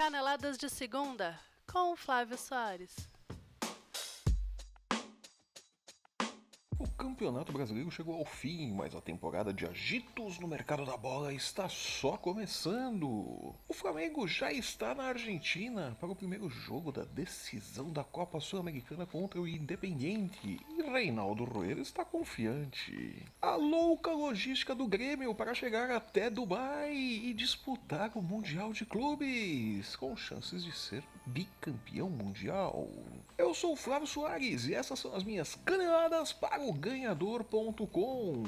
Caneladas de Segunda, com Flávio Soares. O Campeonato Brasileiro chegou ao fim, mas a temporada de agitos no mercado da bola está só começando. O Flamengo já está na Argentina para o primeiro jogo da decisão da Copa Sul-Americana contra o Independiente Reinaldo Roeira está confiante. A louca logística do Grêmio para chegar até Dubai e disputar o Mundial de Clubes, com chances de ser bicampeão mundial. Eu sou o Flávio Soares e essas são as minhas caneladas para o ganhador.com.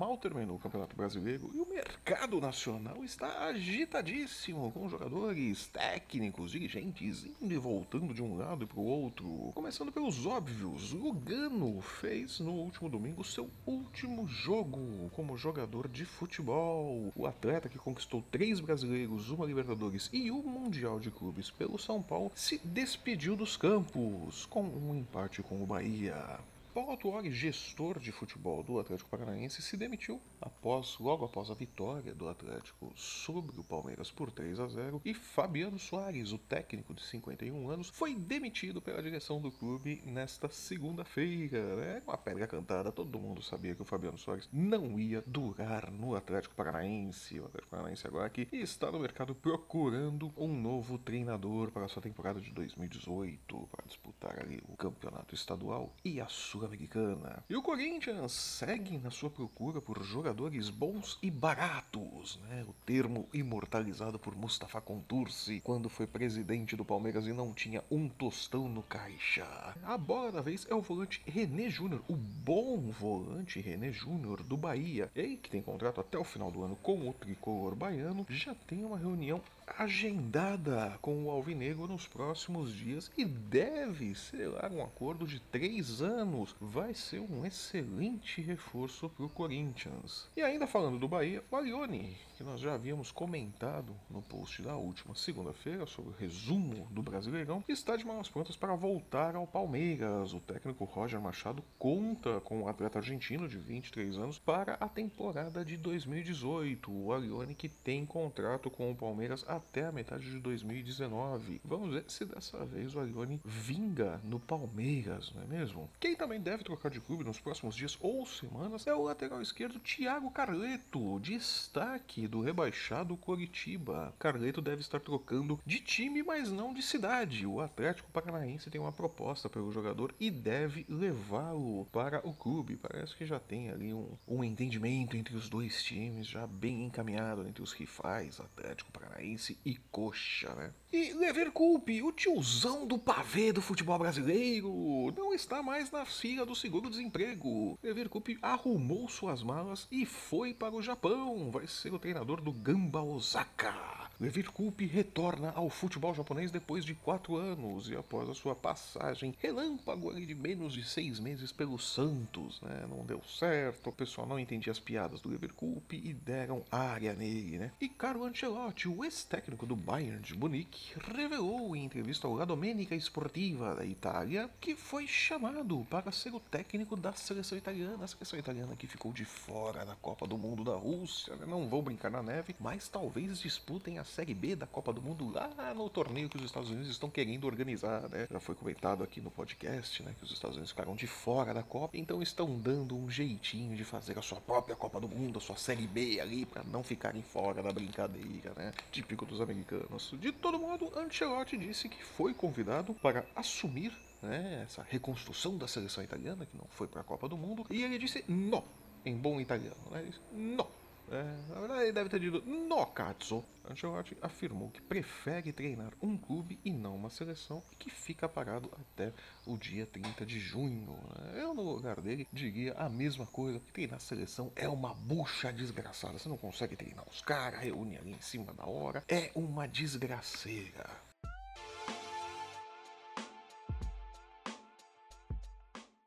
Mal terminou o Campeonato Brasileiro e o mercado nacional está agitadíssimo, com jogadores, técnicos, dirigentes indo e voltando de um lado para o outro. Começando pelos óbvios, Lugano fez no último domingo seu último jogo como jogador de futebol. O atleta que conquistou três brasileiros, uma Libertadores e um Mundial de Clubes pelo São Paulo se despediu dos campos com um empate com o Bahia. Paulo Tuori, gestor de futebol do Atlético Paranaense, se demitiu após, logo após a vitória do Atlético sobre o Palmeiras por 3 a 0 e Fabiano Soares, o técnico de 51 anos, foi demitido pela direção do clube nesta segunda-feira. Né? Uma pedra cantada, todo mundo sabia que o Fabiano Soares não ia durar no Atlético Paranaense. O Atlético Paranaense agora que está no mercado procurando um novo treinador para a sua temporada de 2018 para disputar ali o campeonato estadual e a sua Sul-Americana. E o Corinthians segue na sua procura por jogadores bons e baratos, né? O termo imortalizado por Mustafa Contursi quando foi presidente do Palmeiras e não tinha um tostão no caixa. A bola da vez é o volante René Júnior, o bom volante René Júnior do Bahia. Ele que tem contrato até o final do ano com o tricolor baiano, já tem uma reunião agendada com o Alvinegro nos próximos dias e deve selar um acordo de três anos. Vai ser um excelente reforço para o Corinthians. E ainda falando do Bahia, o Alione, que nós já havíamos comentado no post da última segunda-feira sobre o resumo do Brasileirão, está de malas prontas para voltar ao Palmeiras. O técnico Roger Machado conta com o atleta argentino de 23 anos para a temporada de 2018. O Alione que tem contrato com o Palmeiras até a metade de 2019. Vamos ver se dessa vez o Alione vinga no Palmeiras, não é mesmo? Quem também deve trocar de clube nos próximos dias ou semanas é o lateral esquerdo Thiago Carleto, destaque do rebaixado Coritiba. Carleto deve estar trocando de time, mas não de cidade. O Atlético Paranaense tem uma proposta pelo jogador e deve levá-lo para o clube. Parece que já tem ali um, um entendimento entre os dois times, já bem encaminhado entre os rivais, Atlético Paranaense e Coxa, né? E Leverkusen, o tiozão do pavê do futebol brasileiro, não está mais na fila do seguro-desemprego. Leverkusen arrumou suas malas e foi para o Japão. Vai ser o treinador do Gamba Osaka. Leverkusen retorna ao futebol japonês depois de quatro anos e após a sua passagem relâmpago ali de menos de seis meses pelo Santos, né? Não deu certo, o pessoal não entendia as piadas do Leverkusen e deram área nele, né? E Carlo Ancelotti, o ex-técnico do Bayern de Munique, revelou em entrevista ao La Domenica Esportiva da Itália que foi chamado para ser o técnico da seleção italiana, a seleção italiana que ficou de fora da Copa do Mundo da Rússia, né? não vão brincar na neve, mas talvez disputem a Série B da Copa do Mundo lá no torneio que os Estados Unidos estão querendo organizar, né? Já foi comentado aqui no podcast, né, que os Estados Unidos ficaram de fora da Copa, então estão dando um jeitinho de fazer a sua própria Copa do Mundo, a sua Série B ali, para não ficarem fora da brincadeira, né? Típico dos americanos. De todo modo, Ancelotti disse que foi convidado para assumir né, essa reconstrução da seleção italiana, que não foi para a Copa do Mundo, e ele disse não, em bom italiano, né? Ele disse, não. É, na verdade, ele deve ter dito no cazzo. Ancelotti afirmou que prefere treinar um clube e não uma seleção e que fica parado até o dia 30 de junho. né? Eu, no lugar dele, diria a mesma coisa, que treinar seleção é uma bucha desgraçada. Você não consegue treinar os caras, reúne ali em cima da hora. É uma desgraceira.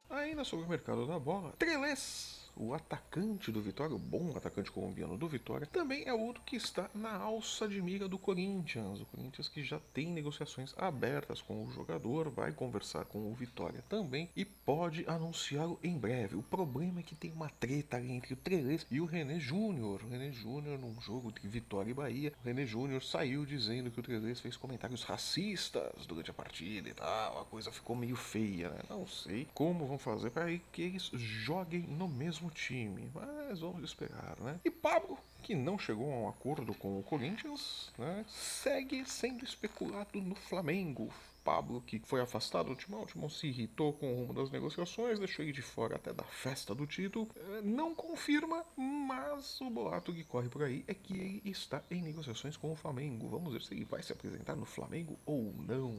Ainda sobre o mercado da bola, Trelez o atacante do Vitória, o bom atacante colombiano do Vitória, também é outro que está na alça de mira do Corinthians. O Corinthians que já tem negociações abertas com o jogador, vai conversar com o Vitória também e pode anunciá-lo em breve. O problema é que tem uma treta ali entre o Trelez e o René Júnior. O René Júnior, num jogo de Vitória e Bahia, o René Júnior saiu dizendo que o Trelez fez comentários racistas durante a partida e tal. A coisa ficou meio feia, né? Não sei como vão fazer para que eles joguem no mesmo time, mas vamos esperar, né? E Pablo que não chegou a um acordo com o Corinthians, né, segue sendo especulado no Flamengo. Pablo, que foi afastado do Timão, o Timão se irritou com o rumo das negociações, deixou ele de fora até da festa do título. Eh, não confirma, mas o boato que corre por aí é que ele está em negociações com o Flamengo. Vamos ver se ele vai se apresentar no Flamengo ou não.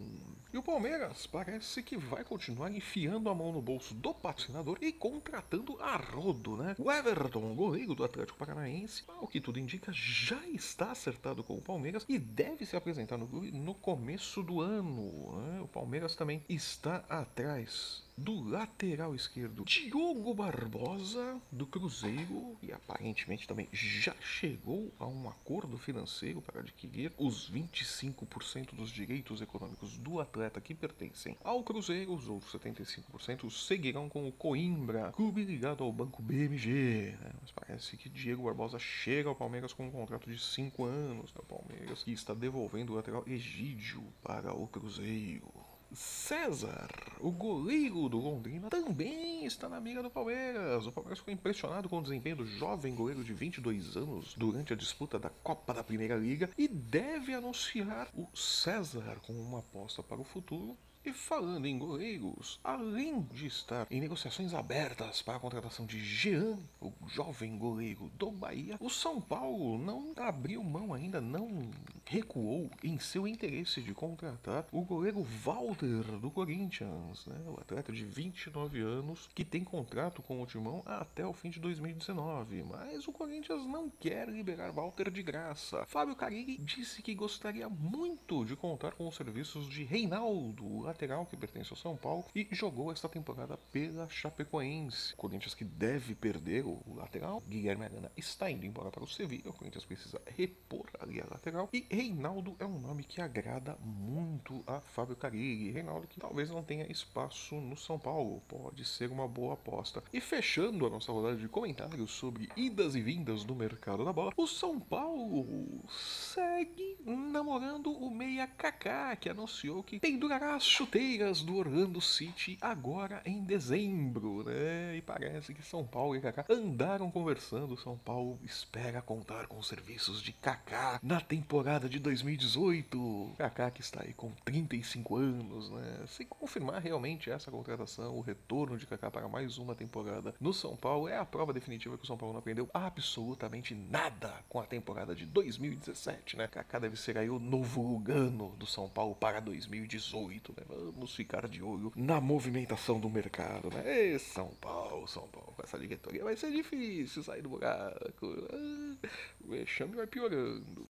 E o Palmeiras parece que vai continuar enfiando a mão no bolso do patrocinador e contratando a rodo, né? O Everton, goleiro do Atlético Paranaense, ao que tudo indica, já está acertado com o Palmeiras e deve se apresentar no clube no começo do ano. O Palmeiras também está atrás do lateral esquerdo Diogo Barbosa do Cruzeiro e aparentemente também já chegou a um acordo financeiro para adquirir os 25% dos direitos econômicos do atleta que pertencem ao Cruzeiro. Os outros 75% seguirão com o Coimbra, clube ligado ao banco BMG. Né? Mas parece que Diego Barbosa chega ao Palmeiras com um contrato de 5 anos. Né? O Palmeiras que está devolvendo o lateral Egídio para o Cruzeiro. César, o goleiro do Londrina, também está na mira do Palmeiras. O Palmeiras ficou impressionado com o desempenho do jovem goleiro de 22 anos durante a disputa da Copa da Primeira Liga e deve anunciar o César como uma aposta para o futuro e falando em goleiros, além de estar em negociações abertas para a contratação de Jean, o jovem goleiro do Bahia, o São Paulo não abriu mão ainda, não recuou em seu interesse de contratar o goleiro Walter do Corinthians, né? o atleta de 29 anos que tem contrato com o Timão até o fim de 2019, mas o Corinthians não quer liberar Walter de graça. Fábio Carilli disse que gostaria muito de contar com os serviços de Reinaldo, lateral que pertence ao São Paulo e jogou esta temporada pela Chapecoense. O Corinthians que deve perder o lateral. Guilherme Arana está indo embora para o Sevilla. O Corinthians precisa repor ali a lateral. E Reinaldo é um nome que agrada muito a Fábio Carilli. Reinaldo que talvez não tenha espaço no São Paulo. Pode ser uma boa aposta. E fechando a nossa rodada de comentários sobre idas e vindas no mercado da bola, o São Paulo segue namorando o meia Kaká, que anunciou que pendurará as chuteiras do Orlando City agora em dezembro, né? E parece que São Paulo e Kaká andaram conversando. São Paulo espera contar com os serviços de Kaká na temporada de 2018. Kaká que está aí com 35 anos, né? Sem confirmar realmente essa contratação, o retorno de Kaká para mais uma temporada no São Paulo é a prova definitiva que o São Paulo não aprendeu absolutamente nada com a temporada de 2017, né? Kaká deve ser aí o novo Lugano do São Paulo para 2018, né? Vamos ficar de olho na movimentação do mercado, né? São Paulo, São Paulo, com essa diretoria vai ser difícil sair do buraco. Ah, o vexame vai piorando.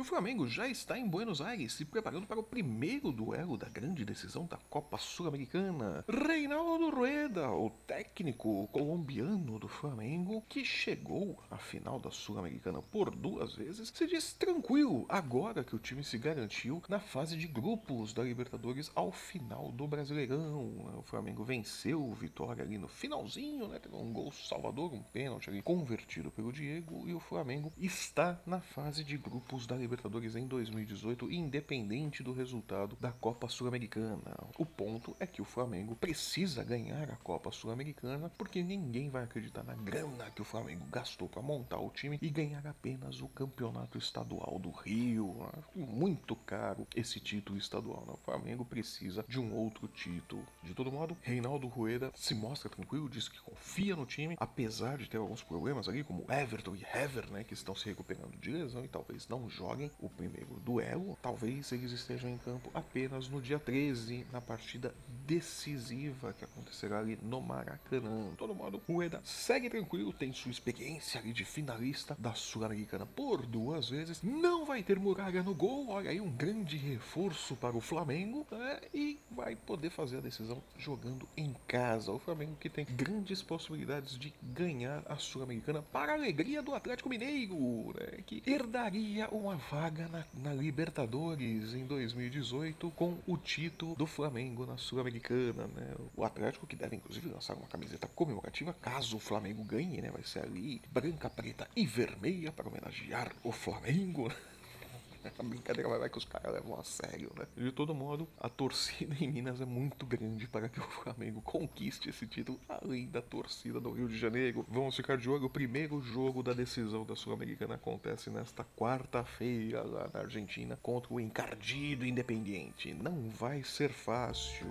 O Flamengo já está em Buenos Aires se preparando para o primeiro duelo da grande decisão da Copa Sul-Americana. Reinaldo Rueda, o técnico colombiano do Flamengo, que chegou à final da Sul-Americana por duas vezes, se diz tranquilo agora que o time se garantiu na fase de grupos da Libertadores ao final do Brasileirão. O Flamengo venceu o Vitória ali no finalzinho, né? Teve um gol salvador, um pênalti ali convertido pelo Diego e o Flamengo está na fase de grupos da Libertadores Libertadores em 2018, independente do resultado da Copa Sul-Americana. O ponto é que o Flamengo precisa ganhar a Copa Sul-Americana porque ninguém vai acreditar na grana que o Flamengo gastou para montar o time e ganhar apenas o Campeonato Estadual do Rio. Muito caro esse título estadual. Né? O Flamengo precisa de um outro título. De todo modo, Reinaldo Rueda se mostra tranquilo, diz que confia no time, apesar de ter alguns problemas ali, como Everton e Hever, né, que estão se recuperando de lesão e talvez não joguem o primeiro duelo. Talvez eles estejam em campo apenas no dia 13, na partida decisiva que acontecerá ali no Maracanã. De todo modo, o Eda segue tranquilo, tem sua experiência ali de finalista da Sul-Americana por duas vezes. Não vai ter Muralha no gol, olha aí um grande reforço para o Flamengo né? e vai poder fazer a decisão jogando em casa. O Flamengo que tem grandes possibilidades de ganhar a Sul-Americana para a alegria do Atlético Mineiro, né? que herdaria uma vaga na, na Libertadores em 2018 com o título do Flamengo na Sul-Americana. Né? O Atlético que deve inclusive lançar uma camiseta comemorativa caso o Flamengo ganhe, né? vai ser ali branca, preta e vermelha para homenagear o Flamengo. A brincadeira vai, vai que os caras levam a sério, né? De todo modo, a torcida em Minas é muito grande para que o Flamengo conquiste esse título, além da torcida do Rio de Janeiro. Vamos ficar de olho. O primeiro jogo da decisão da Sul-Americana acontece nesta quarta-feira lá na Argentina contra o encardido Independiente. Não vai ser fácil.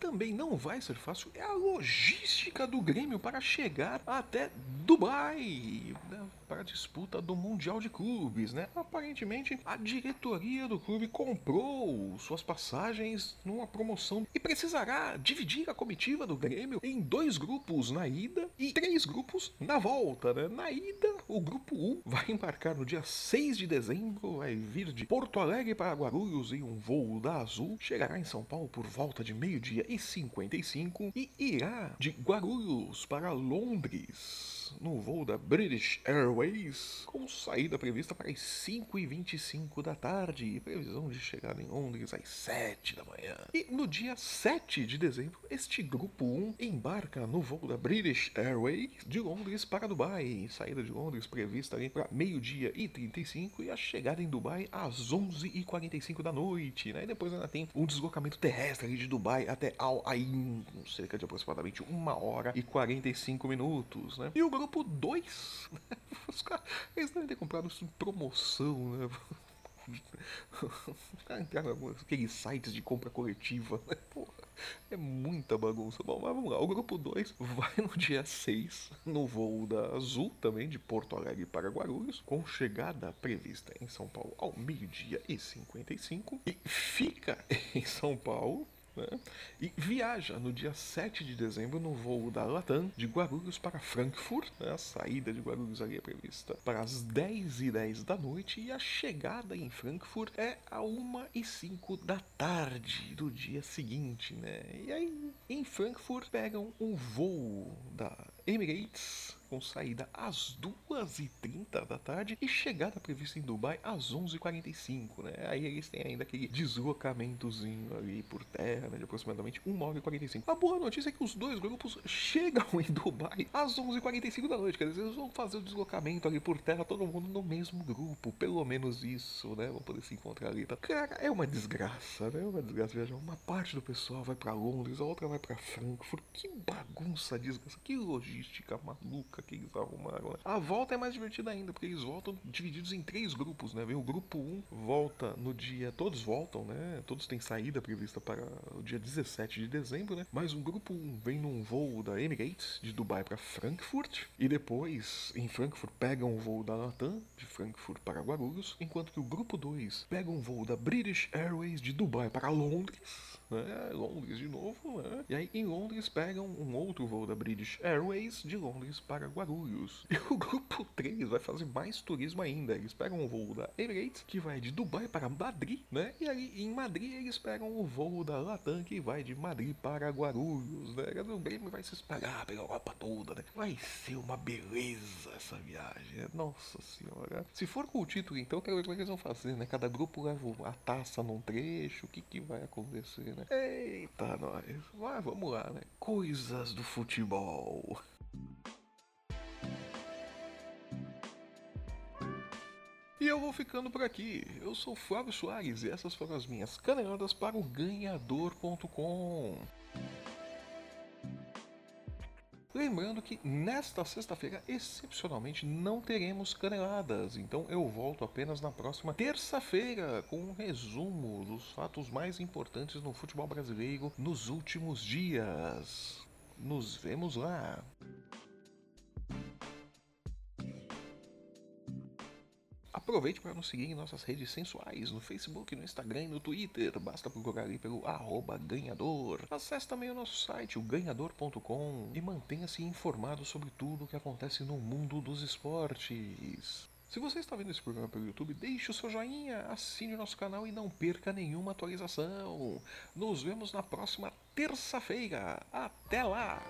Também não vai ser fácil é a logística do Grêmio para chegar até Dubai né, para a disputa do Mundial de Clubes, né? Aparentemente, a diretoria do clube comprou suas passagens numa promoção e precisará dividir a comitiva do Grêmio em dois grupos na ida e três grupos na volta, né? Na ida, o grupo 1 vai embarcar no dia 6 de dezembro, vai vir de Porto Alegre para Guarulhos em um voo da Azul, chegará em São Paulo por volta de meio-dia e 55 e irá de Guarulhos para Londres no voo da British Airways, com saída prevista para as 5h25 da tarde e previsão de chegada em Londres às 7 da manhã. E no dia 7 de dezembro, este grupo 1 embarca no voo da British Airways de Londres para Dubai. Saída de Londres prevista ali para meio-dia e 35 e a chegada em Dubai às 11h45 da noite. Né? E depois ainda tem um deslocamento terrestre de Dubai até Al Ain, cerca de aproximadamente 1 hora e 45 minutos. Né? E o grupo 2. Né? Os caras, eles devem ter comprado isso em promoção, né? Os caras entraram sites de compra coletiva, né? Porra, é muita bagunça. Bom, mas vamos lá. O grupo 2 vai no dia 6, no voo da Azul, também de Porto Alegre para Guarulhos, com chegada prevista em São Paulo ao meio-dia e 55, e fica em São Paulo né? E viaja no dia 7 de dezembro no voo da Latam de Guarulhos para Frankfurt. Né? A saída de Guarulhos ali é prevista para as 10 e 10 da noite e a chegada em Frankfurt é a 1 e 5 da tarde do dia seguinte. Né? E aí em Frankfurt pegam um voo da Emirates com saída às 2h30 da tarde e chegada prevista em Dubai às 11h45, né? Aí eles têm ainda aquele deslocamentozinho ali por terra, né? De aproximadamente 1 hora e 45. A boa notícia é que os dois grupos chegam em Dubai às 11h45 da noite, quer dizer, eles vão fazer o deslocamento ali por terra, todo mundo no mesmo grupo, pelo menos isso, né? Vão poder se encontrar ali. Tá? Cara, é uma desgraça, né? É uma desgraça viajar. Uma parte do pessoal vai para Londres, a outra vai para Frankfurt. Que bagunça, desgraça, que logística maluca que eles arrumaram. Né? A volta é mais divertida ainda, porque eles voltam divididos em três grupos, né? Vem o grupo 1 volta no dia. Todos voltam, né? Todos têm saída prevista para o dia 17 de dezembro, né? Mas o grupo 1 vem num voo da Emirates de Dubai para Frankfurt. E depois, em Frankfurt, pegam um voo da Latam de Frankfurt para Guarulhos. Enquanto que o grupo 2 pega um voo da British Airways de Dubai para Londres né? Londres de novo, né? E aí em Londres pegam um outro voo da British Airways de Londres para Guarulhos. E o grupo 3 vai fazer mais turismo ainda. Eles pegam um voo da Emirates que vai de Dubai para Madrid, né? E aí em Madrid eles pegam o voo da Latam que vai de Madrid para Guarulhos, né? O Grêmio vai se espalhar pela Europa toda, né? Vai ser uma beleza essa viagem, né? Nossa senhora. Se for com o título então, quero ver como é que eles vão fazer, né? Cada grupo leva a taça num trecho, o que que vai acontecer, né? Eita, nós. Mas vamos lá, né? Coisas do futebol. E eu vou ficando por aqui. Eu sou Flávio Soares e essas foram as minhas caneladas para o ganhador.com. Lembrando que nesta sexta-feira, excepcionalmente, não teremos caneladas, então eu volto apenas na próxima terça-feira com um resumo dos fatos mais importantes no futebol brasileiro nos últimos dias. Nos vemos lá! Aproveite para nos seguir em nossas redes sensuais, no Facebook, no Instagram e no Twitter. Basta procurar ali pelo arroba ganhador. Acesse também o nosso site, o ganhador.com, e mantenha-se informado sobre tudo o que acontece no mundo dos esportes. Se você está vendo esse programa pelo YouTube, deixe o seu joinha, assine o nosso canal e não perca nenhuma atualização. Nos vemos na próxima terça-feira. Até lá!